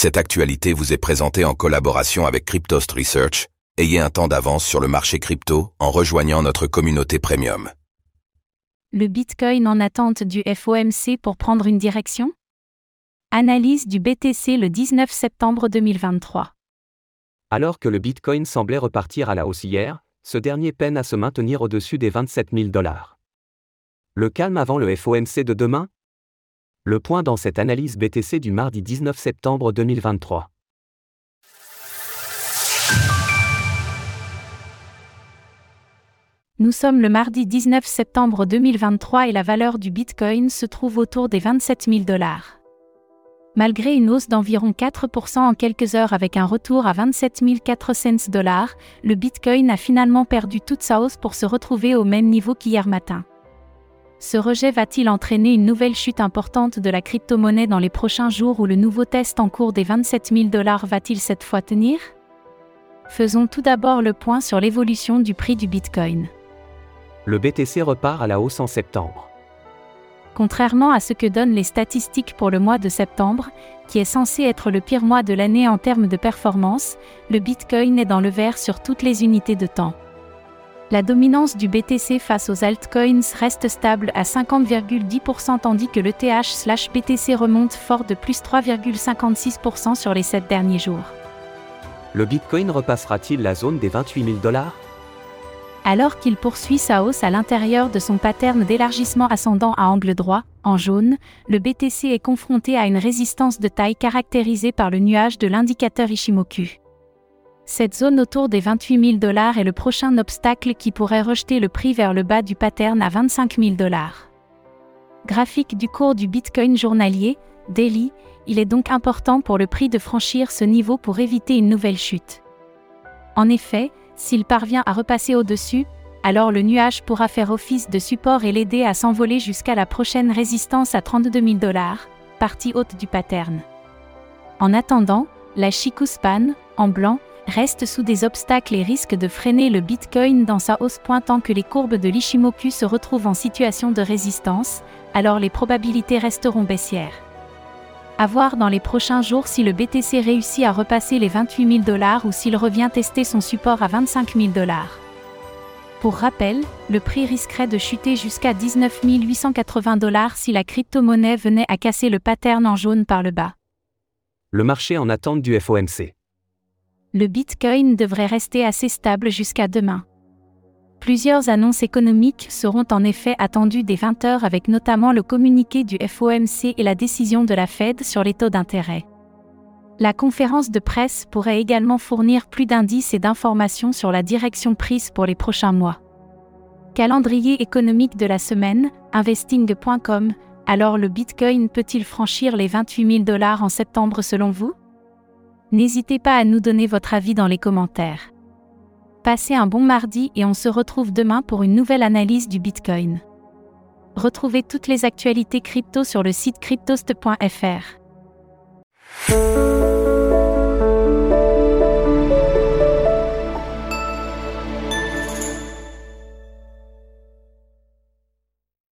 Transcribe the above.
Cette actualité vous est présentée en collaboration avec Cryptost Research. Ayez un temps d'avance sur le marché crypto en rejoignant notre communauté premium. Le Bitcoin en attente du FOMC pour prendre une direction? Analyse du BTC le 19 septembre 2023. Alors que le Bitcoin semblait repartir à la hausse hier, ce dernier peine à se maintenir au-dessus des 27 000 dollars. Le calme avant le FOMC de demain le point dans cette analyse BTC du mardi 19 septembre 2023. Nous sommes le mardi 19 septembre 2023 et la valeur du Bitcoin se trouve autour des 27 000 dollars. Malgré une hausse d'environ 4% en quelques heures avec un retour à 27 400 dollars, le Bitcoin a finalement perdu toute sa hausse pour se retrouver au même niveau qu'hier matin. Ce rejet va-t-il entraîner une nouvelle chute importante de la crypto-monnaie dans les prochains jours ou le nouveau test en cours des 27 000 dollars va-t-il cette fois tenir? Faisons tout d'abord le point sur l'évolution du prix du Bitcoin. Le BTC repart à la hausse en septembre. Contrairement à ce que donnent les statistiques pour le mois de septembre, qui est censé être le pire mois de l'année en termes de performance, le Bitcoin est dans le vert sur toutes les unités de temps. La dominance du BTC face aux altcoins reste stable à 50,10% tandis que le TH/BTC remonte fort de plus 3,56% sur les 7 derniers jours. Le Bitcoin repassera-t-il la zone des 28 000 dollars? Alors qu'il poursuit sa hausse à l'intérieur de son pattern d'élargissement ascendant à angle droit, en jaune, le BTC est confronté à une résistance de taille caractérisée par le nuage de l'indicateur Ishimoku. Cette zone autour des 28 000 dollars est le prochain obstacle qui pourrait rejeter le prix vers le bas du pattern à 25 000 dollars. Graphique du cours du Bitcoin journalier, daily, il est donc important pour le prix de franchir ce niveau pour éviter une nouvelle chute. En effet, s'il parvient à repasser au-dessus, alors le nuage pourra faire office de support et l'aider à s'envoler jusqu'à la prochaine résistance à 32 000 dollars, partie haute du pattern. En attendant, la Chikuspan, en blanc, reste sous des obstacles et risque de freiner le Bitcoin dans sa hausse pointant que les courbes de l'Ishimoku se retrouvent en situation de résistance, alors les probabilités resteront baissières. À voir dans les prochains jours si le BTC réussit à repasser les 28 000 dollars ou s'il revient tester son support à 25 000 dollars. Pour rappel, le prix risquerait de chuter jusqu'à 19 880 dollars si la crypto-monnaie venait à casser le pattern en jaune par le bas. Le marché en attente du FOMC le Bitcoin devrait rester assez stable jusqu'à demain. Plusieurs annonces économiques seront en effet attendues dès 20 heures avec notamment le communiqué du FOMC et la décision de la Fed sur les taux d'intérêt. La conférence de presse pourrait également fournir plus d'indices et d'informations sur la direction prise pour les prochains mois. Calendrier économique de la semaine, investing.com, alors le Bitcoin peut-il franchir les 28 000 dollars en septembre selon vous? N'hésitez pas à nous donner votre avis dans les commentaires. Passez un bon mardi et on se retrouve demain pour une nouvelle analyse du Bitcoin. Retrouvez toutes les actualités crypto sur le site cryptost.fr.